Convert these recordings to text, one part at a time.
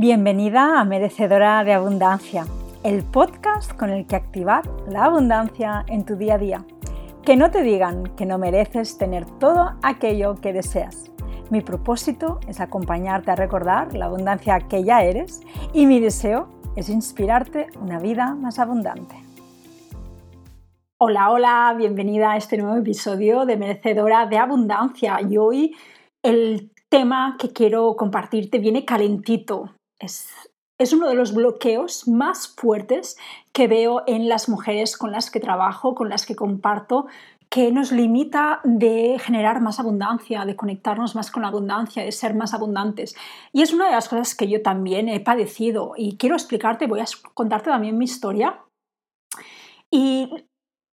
Bienvenida a Merecedora de Abundancia, el podcast con el que activar la abundancia en tu día a día. Que no te digan que no mereces tener todo aquello que deseas. Mi propósito es acompañarte a recordar la abundancia que ya eres y mi deseo es inspirarte una vida más abundante. Hola, hola, bienvenida a este nuevo episodio de Merecedora de Abundancia y hoy el tema que quiero compartirte viene calentito, es, uno de los bloqueos más fuertes que veo en las mujeres con las que trabajo, con las que comparto, que nos limita de generar más abundancia, de conectarnos más con la abundancia, de ser más abundantes. Y es una de las cosas que yo también he padecido y quiero explicarte, voy a contarte también mi historia y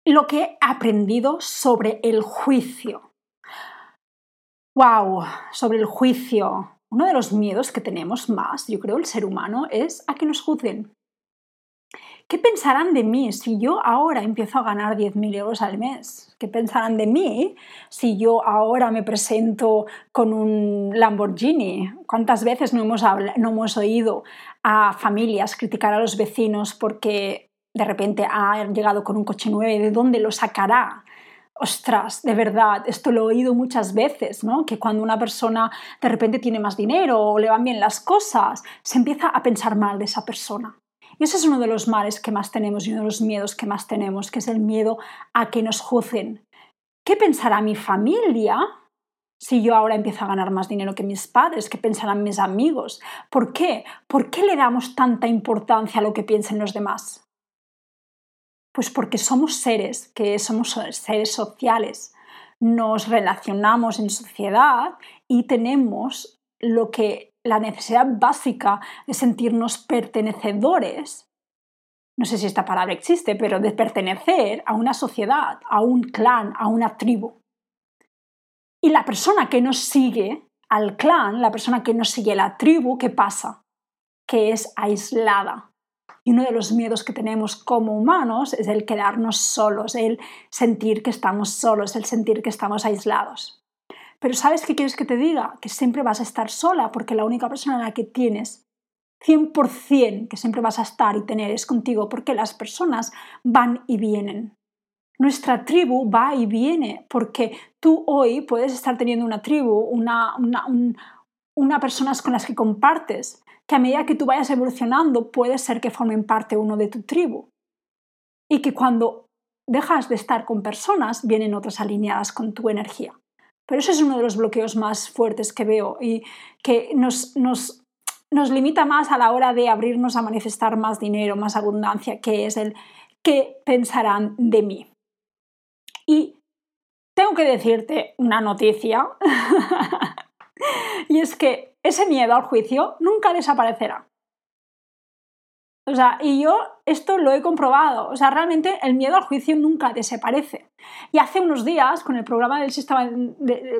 lo que he aprendido sobre el juicio. ¡Wow! Sobre el juicio uno de los miedos que tenemos más, yo creo, el ser humano, es a que nos juzguen. ¿Qué pensarán de mí si yo ahora empiezo a ganar 10.000 euros al mes? ¿Qué pensarán de mí si yo ahora me presento con un Lamborghini? ¿Cuántas veces no hemos, oído a familias criticar a los vecinos porque de repente ha llegado con un coche nuevo? ¿De dónde lo sacará? Ostras, de verdad, esto lo he oído muchas veces, ¿no? Que cuando una persona de repente tiene más dinero o le van bien las cosas, se empieza a pensar mal de esa persona. Y ese es uno de los males que más tenemos y uno de los miedos que más tenemos, que es el miedo a que nos juzguen. ¿Qué pensará mi familia si yo ahora empiezo a ganar más dinero que mis padres? ¿Qué pensarán mis amigos? ¿Por qué? ¿Por qué le damos tanta importancia a lo que piensen los demás? Pues porque somos seres, que somos seres sociales, nos relacionamos en sociedad y tenemos lo que la necesidad básica de sentirnos pertenecedores, no sé si esta palabra existe, pero de pertenecer a una sociedad, a un clan, a una tribu. Y la persona que nos sigue al clan, la persona que nos sigue a la tribu, ¿qué pasa? Que es aislada, y uno de los miedos que tenemos como humanos es el quedarnos solos, el sentir que estamos solos, el sentir que estamos aislados. Pero ¿sabes qué quieres que te diga? Que siempre vas a estar sola porque la única persona la que tienes 100% que siempre vas a estar y tener es contigo porque las personas van y vienen. Nuestra tribu va y viene porque tú hoy puedes estar teniendo una tribu, una, una, una personas con las que compartes, que a medida que tú vayas evolucionando puede ser que formen parte uno de tu tribu. Y que cuando dejas de estar con personas, vienen otras alineadas con tu energía. Pero eso es uno de los bloqueos más fuertes que veo y que nos, nos, nos limita más a la hora de abrirnos a manifestar más dinero, más abundancia, que es el qué pensarán de mí. Y tengo que decirte una noticia, y es que ese miedo al juicio nunca desaparecerá. O sea, y yo esto lo he comprobado. O sea, realmente el miedo al juicio nunca desaparece. Y hace unos días, con el programa del sistema,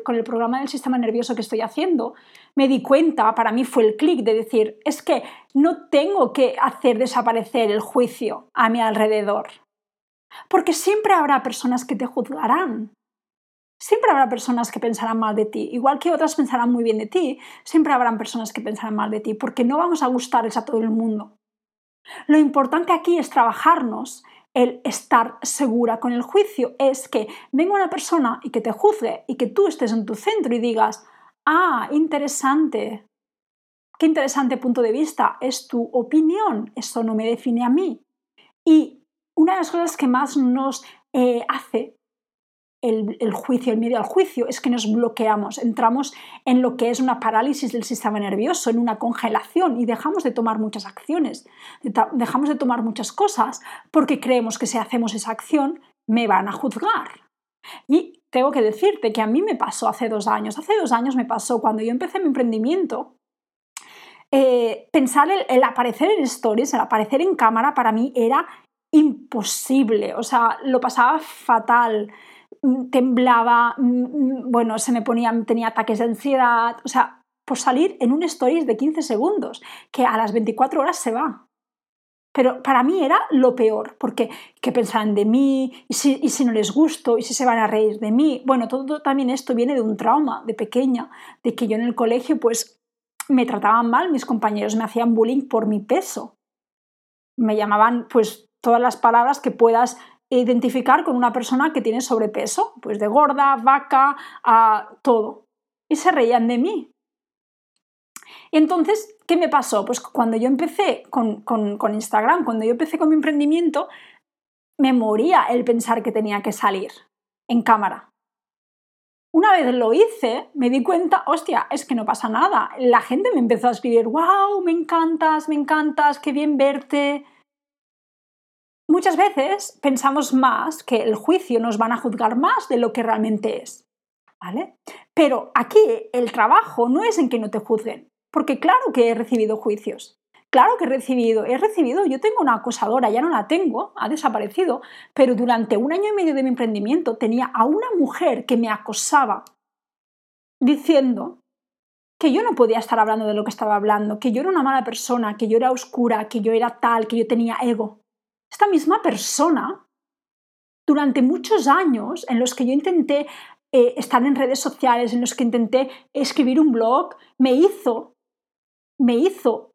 con el programa del sistema nervioso que estoy haciendo, me di cuenta, para mí fue el clic de decir, es que no tengo que hacer desaparecer el juicio a mi alrededor. Porque siempre habrá personas que te juzgarán. Siempre habrá personas que pensarán mal de ti, igual que otras pensarán muy bien de ti, siempre habrán personas que pensarán mal de ti, porque no vamos a gustarles a todo el mundo. Lo importante aquí es trabajarnos. El estar segura con el juicio, es que venga una persona y que te juzgue y que tú estés en tu centro y digas, ah, interesante, qué interesante punto de vista, es tu opinión, eso no me define a mí. Y una de las cosas que más nos eh, hace el, juicio, el miedo al juicio, es que nos bloqueamos, entramos en lo que es una parálisis del sistema nervioso, en una congelación y dejamos de tomar muchas acciones, dejamos de tomar muchas cosas porque creemos que si hacemos esa acción me van a juzgar. Y tengo que decirte que a mí me pasó hace dos años, hace dos años me pasó cuando yo empecé mi emprendimiento, eh, pensar el, el aparecer en stories, el aparecer en cámara para mí era imposible, o sea, lo pasaba fatal. Temblaba, mm, mm, bueno, se me ponía, tenía ataques de ansiedad, o sea, por salir en un stories de 15 segundos, que a las 24 horas se va. Pero para mí era lo peor, porque ¿qué pensarán de mí? ¿Y si, ¿Y si, no les gusto? ¿Y si se van a reír de mí? Bueno, todo también esto viene de un trauma de pequeña, de que yo en el colegio pues me trataban mal, mis compañeros me hacían bullying por mi peso. Me llamaban pues todas las palabras que puedas identificar con una persona que tiene sobrepeso, pues de gorda, vaca, a todo. Y se reían de mí. Entonces, ¿qué me pasó? Pues cuando yo empecé con, con Instagram, cuando yo empecé con mi emprendimiento, me moría el pensar que tenía que salir en cámara. Una vez lo hice, me di cuenta, hostia, es que no pasa nada. La gente me empezó a escribir, wow, me encantas, me encantas, qué bien verte. Muchas veces pensamos más que el juicio nos van a juzgar más de lo que realmente es. ¿Vale? Pero aquí el trabajo no es en que no te juzguen, porque claro que he recibido juicios. Claro que he recibido, he recibido, yo tengo una acosadora, ya no la tengo, ha desaparecido, pero durante un año y medio de mi emprendimiento tenía a una mujer que me acosaba diciendo que yo no podía estar hablando de lo que estaba hablando, que yo era una mala persona, que yo era oscura, que yo era tal, que yo tenía ego. Esta misma persona, durante muchos años en los que yo intenté eh, estar en redes sociales, en los que intenté escribir un blog, me hizo, me hizo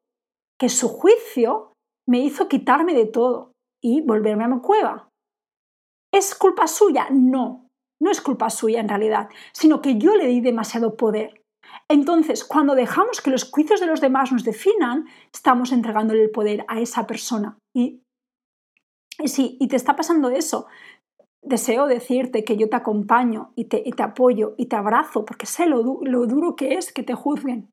que su juicio me hizo quitarme de todo y volverme a mi cueva. ¿Es culpa suya? No, no es culpa suya en realidad, sino que yo le di demasiado poder. Entonces, cuando dejamos que los juicios de los demás nos definan, estamos entregándole el poder a esa persona. Y, sí, y te está pasando eso. Deseo decirte que yo te acompaño y te, te apoyo y te abrazo porque sé lo duro que es que te juzguen.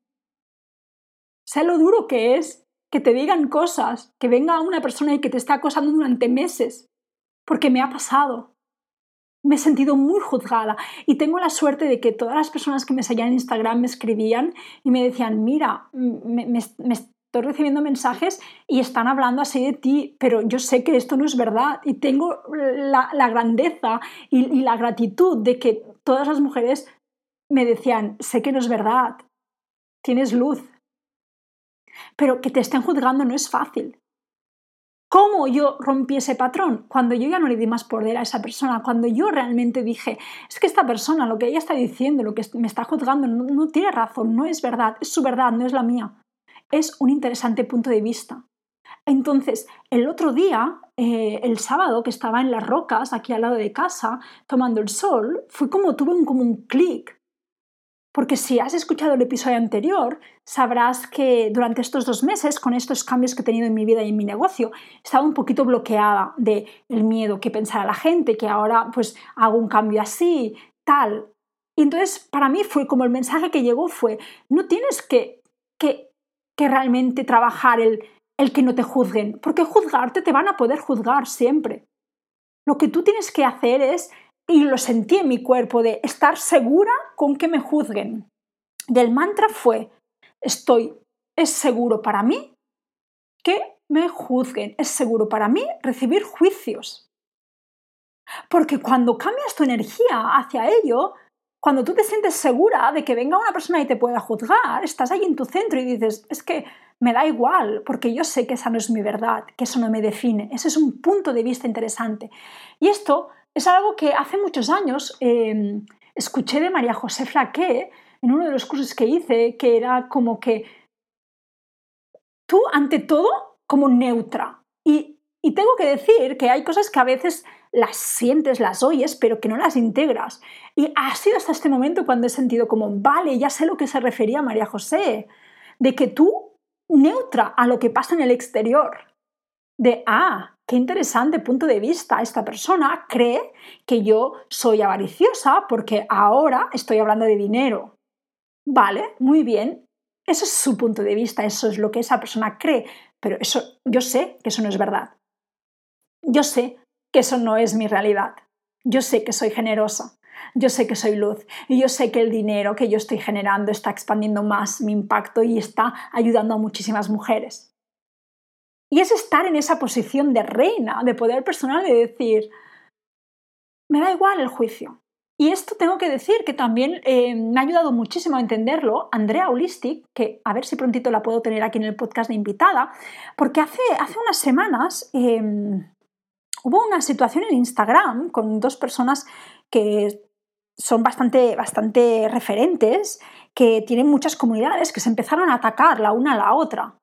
Sé lo duro que es que te digan cosas, que venga una persona y que te está acosando durante meses, porque me ha pasado. Me he sentido muy juzgada y tengo la suerte de que todas las personas que me seguían en Instagram me escribían y me decían, mira, me, estoy recibiendo mensajes y están hablando así de ti, pero yo sé que esto no es verdad y tengo la, grandeza y, la gratitud de que todas las mujeres me decían, sé que no es verdad, tienes luz, pero que te estén juzgando no es fácil. ¿Cómo yo rompí ese patrón? Cuando yo ya no le di más poder a esa persona, cuando yo realmente dije, es que esta persona, lo que ella está diciendo, lo que me está juzgando, no, tiene razón, no es verdad, es su verdad, no es la mía. Es un interesante punto de vista. Entonces, el otro día, eh, el sábado que estaba en las rocas, aquí al lado de casa, tomando el sol, fue como tuve un, como un clic porque si has escuchado el episodio anterior, sabrás que durante estos dos meses, con estos cambios que he tenido en mi vida y en mi negocio, estaba un poquito bloqueada de el miedo que pensara la gente, que ahora pues hago un cambio así, tal. Y entonces para mí fue como el mensaje que llegó fue, no tienes que, que, que realmente trabajar el, el que no te juzguen, porque juzgarte te van a poder juzgar siempre. Lo que tú tienes que hacer es y lo sentí en mi cuerpo de estar segura con que me juzguen. Del mantra fue, estoy, es seguro para mí que me juzguen, es seguro para mí recibir juicios. Porque cuando cambias tu energía hacia ello, cuando tú te sientes segura de que venga una persona y te pueda juzgar, estás ahí en tu centro y dices, es que me da igual, porque yo sé que esa no es mi verdad, que eso no me define. Ese es un punto de vista interesante. Y esto es algo que hace muchos años em, escuché de María José Flaqué en uno de los cursos que hice, que era como que tú, ante todo, como neutra. Y, y tengo que decir que hay cosas que a veces las sientes, las oyes, pero que no las integras. Y ha sido hasta este momento cuando he sentido como, vale, ya sé lo que se refería María José, de que tú neutra a lo que pasa en el exterior. De, ah, qué interesante punto de vista. Esta persona cree que yo soy avariciosa porque ahora estoy hablando de dinero. Vale, muy bien. Eso es su punto de vista, eso es lo que esa persona cree, pero eso yo sé que eso no es verdad. Yo sé que eso no es mi realidad. Yo sé que soy generosa. Yo sé que soy luz y yo sé que el dinero que yo estoy generando está expandiendo más mi impacto y está ayudando a muchísimas mujeres. Y es estar en esa posición de reina, de poder personal, de decir, me da igual el juicio. Y esto tengo que decir que también eh, me ha ayudado muchísimo a entenderlo Andrea Holistic, que a ver si prontito la puedo tener aquí en el podcast de invitada, porque hace, hace unas semanas em, hubo una situación en Instagram con dos personas que son bastante, bastante referentes que tiene muchas comunidades que se empezaron a atacar la una a la otra.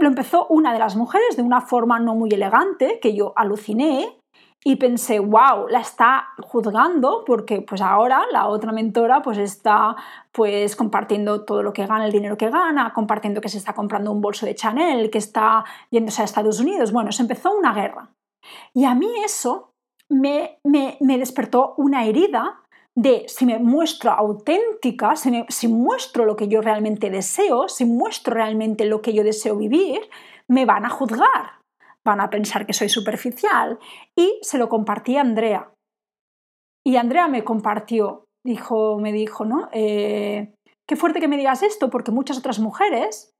Lo empezó una de las mujeres de una forma no muy elegante, que yo aluciné, y pensé, wow, la está juzgando porque pues ahora la otra mentora pues está pues compartiendo todo lo que gana, el dinero que gana, compartiendo que se está comprando un bolso de Chanel, que está yéndose a Estados Unidos. Bueno, se empezó una guerra. Y a mí eso me, me, despertó una herida de si me muestro auténtica, si, si muestro lo que yo realmente deseo, si muestro realmente lo que yo deseo vivir, me van a juzgar van a pensar que soy superficial. Y se lo compartí a Andrea. Y Andrea me compartió, dijo, me dijo, ¿no? Eh, qué fuerte que me digas esto, porque muchas otras mujeres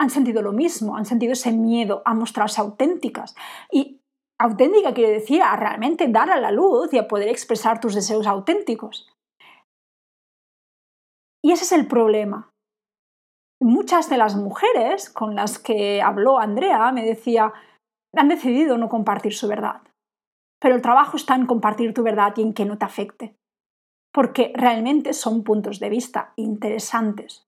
han sentido lo mismo, han sentido ese miedo a mostrarse auténticas. Y auténtica quiere decir a realmente dar a la luz y a poder expresar tus deseos auténticos. Y ese es el problema. Muchas de las mujeres con las que habló Andrea me decía, han decidido no compartir su verdad. Pero el trabajo está en compartir tu verdad y en que no te afecte. Porque realmente son puntos de vista interesantes.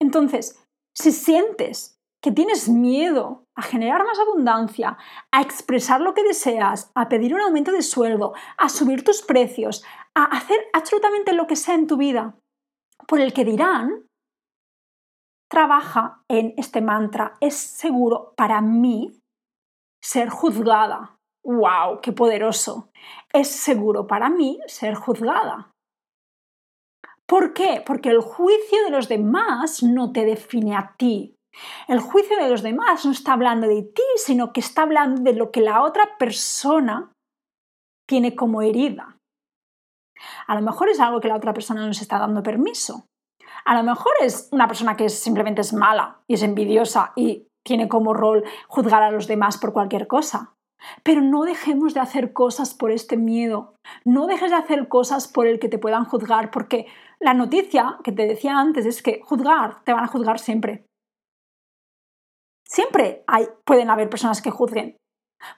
Entonces, si sientes que tienes miedo a generar más abundancia, a expresar lo que deseas, a pedir un aumento de sueldo, a subir tus precios, a hacer absolutamente lo que sea en tu vida por el que dirán, trabaja en este mantra. Es seguro para mí ser juzgada. ¡Wow! ¡Qué poderoso! Es seguro para mí ser juzgada. ¿Por qué? Porque el juicio de los demás no te define a ti. El juicio de los demás no está hablando de ti, sino que está hablando de lo que la otra persona tiene como herida. A lo mejor es algo que la otra persona no se está dando permiso. A lo mejor es una persona que simplemente es mala y es envidiosa y tiene como rol juzgar a los demás por cualquier cosa. Pero no dejemos de hacer cosas por este miedo. No dejes de hacer cosas por el que te puedan juzgar, porque la noticia que te decía antes es que juzgar, te van a juzgar siempre. Siempre hay, pueden haber personas que juzguen.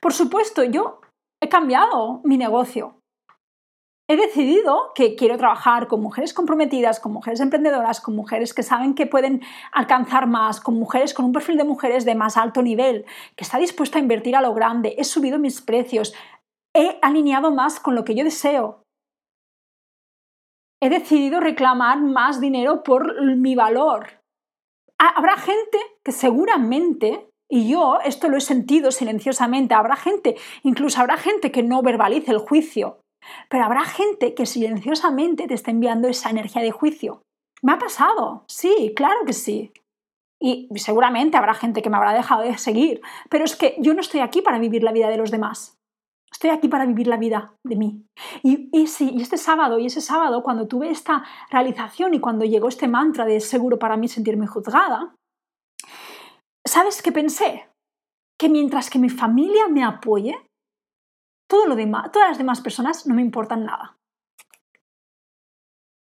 Por supuesto, yo he cambiado mi negocio he decidido que quiero trabajar con mujeres comprometidas, con mujeres emprendedoras, con mujeres que saben que pueden alcanzar más, con mujeres con un perfil de mujeres de más alto nivel, que está dispuesta a invertir a lo grande. He subido mis precios, he alineado más con lo que yo deseo. He decidido reclamar más dinero por mi valor. Habrá gente que seguramente y yo esto lo he sentido silenciosamente. Habrá gente, incluso habrá gente que no verbalice el juicio, pero habrá gente que silenciosamente te está enviando esa energía de juicio. Me ha pasado, sí, claro que sí. Y seguramente habrá gente que me habrá dejado de seguir, pero es que yo no estoy aquí para vivir la vida de los demás. Estoy aquí para vivir la vida de mí. Y, y, sí, y este sábado, y ese sábado, cuando tuve esta realización y cuando llegó este mantra de seguro para mí sentirme juzgada, ¿sabes qué pensé? Que mientras que mi familia me apoye, todo lo demás, todas las demás personas no me importan nada.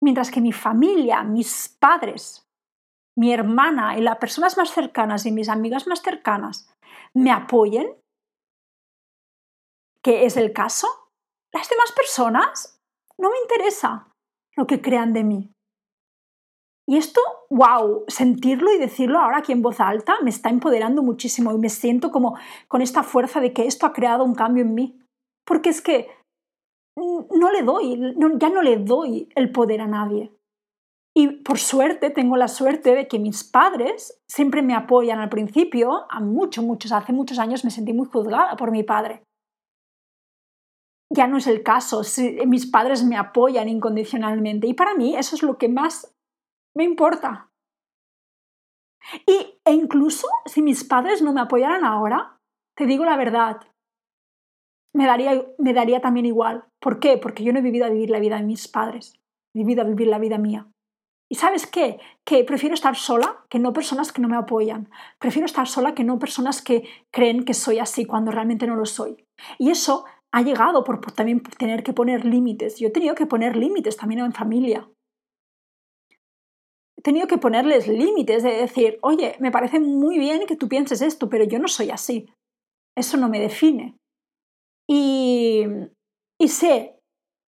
Mientras que mi familia, mis padres, mi hermana y las personas más cercanas y mis amigas más cercanas me apoyen, que es el caso, las demás personas no me interesa lo que crean de mí. Y esto, wow, sentirlo y decirlo ahora aquí en voz alta me está empoderando muchísimo y me siento como con esta fuerza de que esto ha creado un cambio en mí porque es que no le doy, ya no le doy el poder a nadie. Y por suerte, tengo la suerte de que mis padres siempre me apoyan al principio, a muchos, muchos, hace muchos años me sentí muy juzgada por mi padre. Ya no es el caso, si mis padres me apoyan incondicionalmente y para mí eso es lo que más me importa. Y, e incluso si mis padres no me apoyaran ahora, te digo la verdad, me daría, me daría también igual. ¿Por qué? Porque yo no he vivido a vivir la vida de mis padres, he vivido a vivir la vida mía. ¿Y sabes qué? Que prefiero estar sola que no personas que no me apoyan. Prefiero estar sola que no personas que creen que soy así cuando realmente no lo soy. Y eso ha llegado por, también tener que poner límites. Yo he tenido que poner límites también en familia. He tenido que ponerles límites de decir, oye, me parece muy bien que tú pienses esto, pero yo no soy así. Eso no me define. Y, sé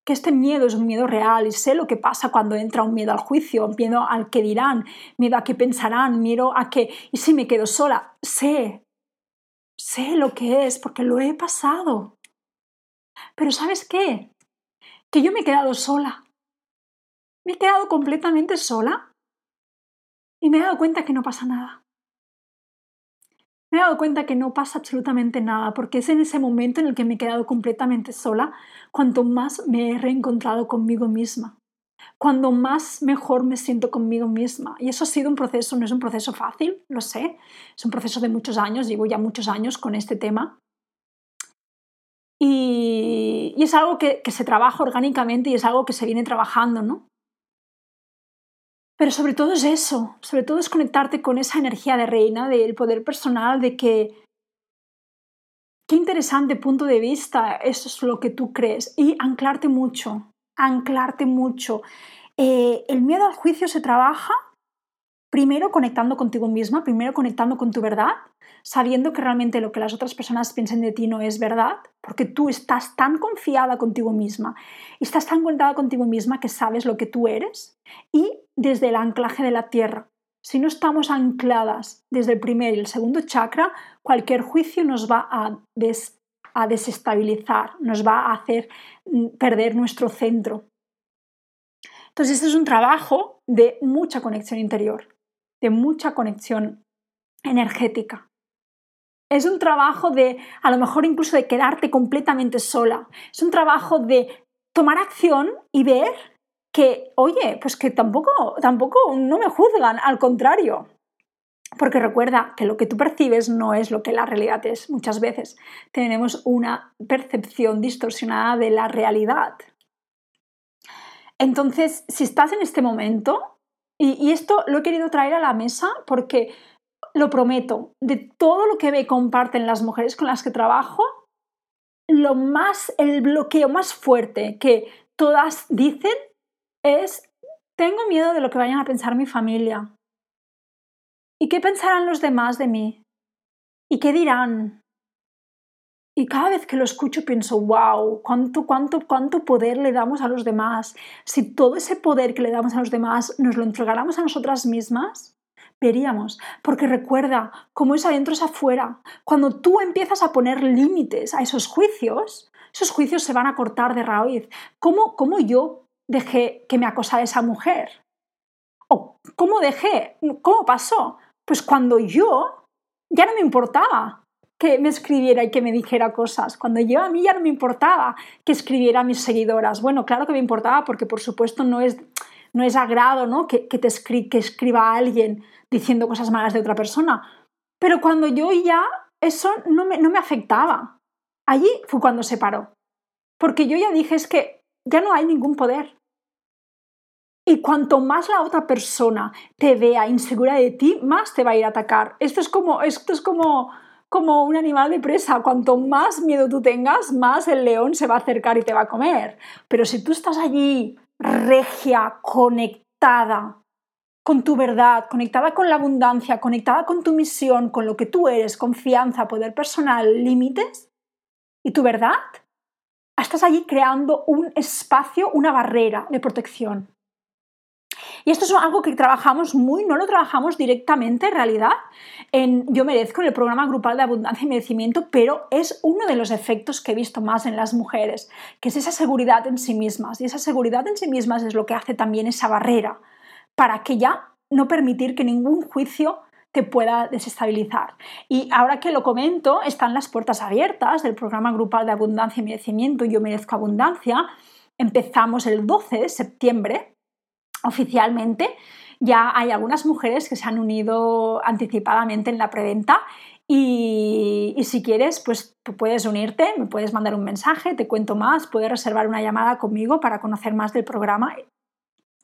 que este miedo es un miedo real y sé lo que pasa cuando entra un miedo al juicio, miedo al que dirán, miedo a qué pensarán, miedo a que, ¿y si me quedo sola? Sé, sé lo que es porque lo he pasado. Pero ¿sabes qué? Que yo me he quedado sola. Me he quedado completamente sola y me he dado cuenta que no pasa nada. Me he dado cuenta que no pasa absolutamente nada, porque es en ese momento en el que me he quedado completamente sola, cuanto más me he reencontrado conmigo misma, cuando más mejor me siento conmigo misma. Y eso ha sido un proceso, no es un proceso fácil, lo sé, es un proceso de muchos años, llevo ya muchos años con este tema. Y, es algo que, se trabaja orgánicamente y es algo que se viene trabajando, ¿no? Pero sobre todo es eso, sobre todo es conectarte con esa energía de reina, del poder personal, de que qué interesante punto de vista, eso es lo que tú crees, y anclarte mucho, anclarte mucho. Eh, el miedo al juicio se trabaja primero conectando contigo misma, primero conectando con tu verdad, sabiendo que realmente lo que las otras personas piensen de ti no es verdad, porque tú estás tan confiada contigo misma estás tan conectada contigo misma que sabes lo que tú eres y desde el anclaje de la tierra. Si no estamos ancladas desde el primer y el segundo chakra, cualquier juicio nos va a, a desestabilizar, nos va a hacer mm, perder nuestro centro. Entonces, este es un trabajo de mucha conexión interior, de mucha conexión energética. Es un trabajo de, a lo mejor incluso de quedarte completamente sola. Es un trabajo de tomar acción y ver que, oye, pues que tampoco, tampoco no me juzgan, al contrario. Porque recuerda que lo que tú percibes no es lo que la realidad es. Muchas veces tenemos una percepción distorsionada de la realidad. Entonces, si estás en este momento, y, esto lo he querido traer a la mesa porque lo prometo, de todo lo que me comparten las mujeres con las que trabajo, lo más, el bloqueo más fuerte que todas dicen es, tengo miedo de lo que vayan a pensar mi familia. ¿Y qué pensarán los demás de mí? ¿Y qué dirán? Y cada vez que lo escucho pienso, wow, ¿cuánto, cuánto, cuánto poder le damos a los demás. Si todo ese poder que le damos a los demás nos lo entregáramos a nosotras mismas, veríamos. Porque recuerda, como es adentro es afuera. Cuando tú empiezas a poner límites a esos juicios, esos juicios se van a cortar de raíz. ¿Cómo, cómo yo dejé que me acosara esa mujer? ¿O cómo dejé? ¿Cómo pasó? Pues cuando yo ya no me importaba que me escribiera y que me dijera cosas. Cuando yo a mí ya no me importaba que escribiera a mis seguidoras. Bueno, claro que me importaba porque por supuesto no es, no es agrado ¿no? Que, que, te que escriba a alguien diciendo cosas malas de otra persona. Pero cuando yo ya eso no me, no me afectaba. Allí fue cuando se paró. Porque yo ya dije es que ya no hay ningún poder. Y cuanto más la otra persona te vea insegura de ti, más te va a ir a atacar. Esto es como, esto es como, como un animal de presa. Cuanto más miedo tú tengas, más el león se va a acercar y te va a comer. Pero si tú estás allí, regia, conectada con tu verdad, conectada con la abundancia, conectada con tu misión, con lo que tú eres, confianza, poder personal, límites y tu verdad, estás allí creando un espacio, una barrera de protección. Y esto es algo que trabajamos muy, no lo trabajamos directamente en realidad en Yo Merezco, en el programa grupal de abundancia y merecimiento, pero es uno de los efectos que he visto más en las mujeres, que es esa seguridad en sí mismas. Y esa seguridad en sí mismas es lo que hace también esa barrera para que ya no permitir que ningún juicio te pueda desestabilizar. Y ahora que lo comento, están las puertas abiertas del programa grupal de abundancia y merecimiento Yo merezco abundancia. Empezamos el 12 de septiembre oficialmente. Ya hay algunas mujeres que se han unido anticipadamente en la preventa y, si quieres, pues puedes unirte, me puedes mandar un mensaje, te cuento más, puedes reservar una llamada conmigo para conocer más del programa.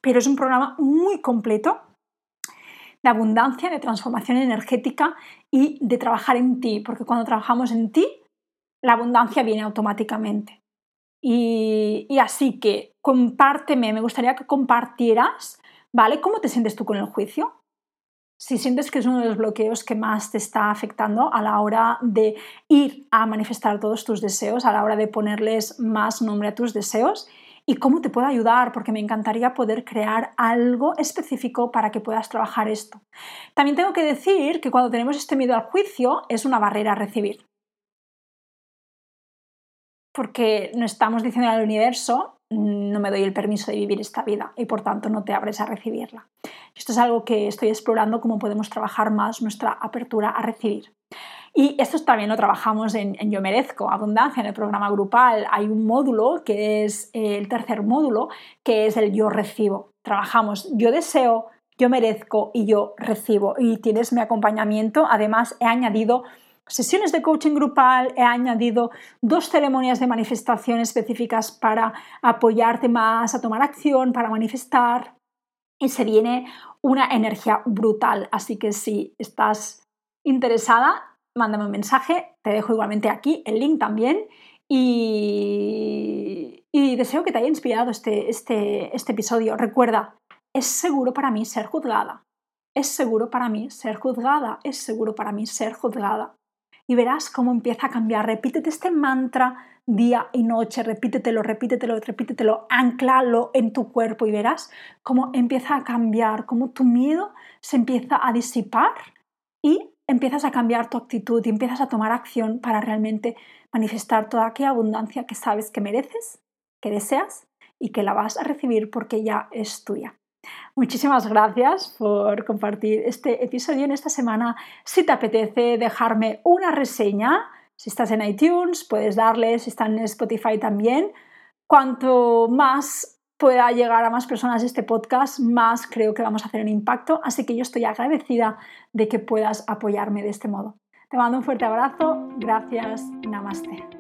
Pero es un programa muy completo de abundancia, de transformación energética y de trabajar en ti, porque cuando trabajamos en ti, la abundancia viene automáticamente. Y, así que compárteme, me gustaría que compartieras, ¿vale? ¿Cómo te sientes tú con el juicio? Si sientes que es uno de los bloqueos que más te está afectando a la hora de ir a manifestar todos tus deseos, a la hora de ponerles más nombre a tus deseos y cómo te puedo ayudar, porque me encantaría poder crear algo específico para que puedas trabajar esto. También tengo que decir que cuando tenemos este miedo al juicio es una barrera a recibir. Porque no estamos diciendo al universo, mm, no me doy el permiso de vivir esta vida y por tanto no te abres a recibirla. Esto es algo que estoy explorando, cómo podemos trabajar más nuestra apertura a recibir. Y esto también lo trabajamos en, Yo Merezco, Abundancia, en el programa grupal. Hay un módulo que es eh, el tercer módulo, que es el Yo Recibo. Trabajamos Yo Deseo, Yo Merezco y Yo Recibo. Y tienes mi acompañamiento. Además, he añadido sesiones de coaching grupal, he añadido dos ceremonias de manifestación específicas para apoyarte más a tomar acción, para manifestar. Y se viene una energía brutal. Así que si estás interesada, mándame un mensaje, te dejo igualmente aquí el link también y, deseo que te haya inspirado este, este, este episodio. Recuerda, es seguro para mí ser juzgada, es seguro para mí ser juzgada, es seguro para mí ser juzgada. Y verás cómo empieza a cambiar. Repítete este mantra día y noche, repítetelo, repítetelo, repítetelo, anclalo en tu cuerpo y verás cómo empieza a cambiar, cómo tu miedo se empieza a disipar y empiezas a cambiar tu actitud y empiezas a tomar acción para realmente manifestar toda aquella abundancia que sabes que mereces, que deseas y que la vas a recibir porque ya es tuya. Muchísimas gracias por compartir este episodio en esta semana. Si te apetece dejarme una reseña, si estás en iTunes, puedes darle, si estás en Spotify también. Cuanto más pueda llegar a más personas este podcast, más creo que vamos a hacer un impacto. Así que yo estoy agradecida de que puedas apoyarme de este modo. Te mando un fuerte abrazo. Gracias. Namaste.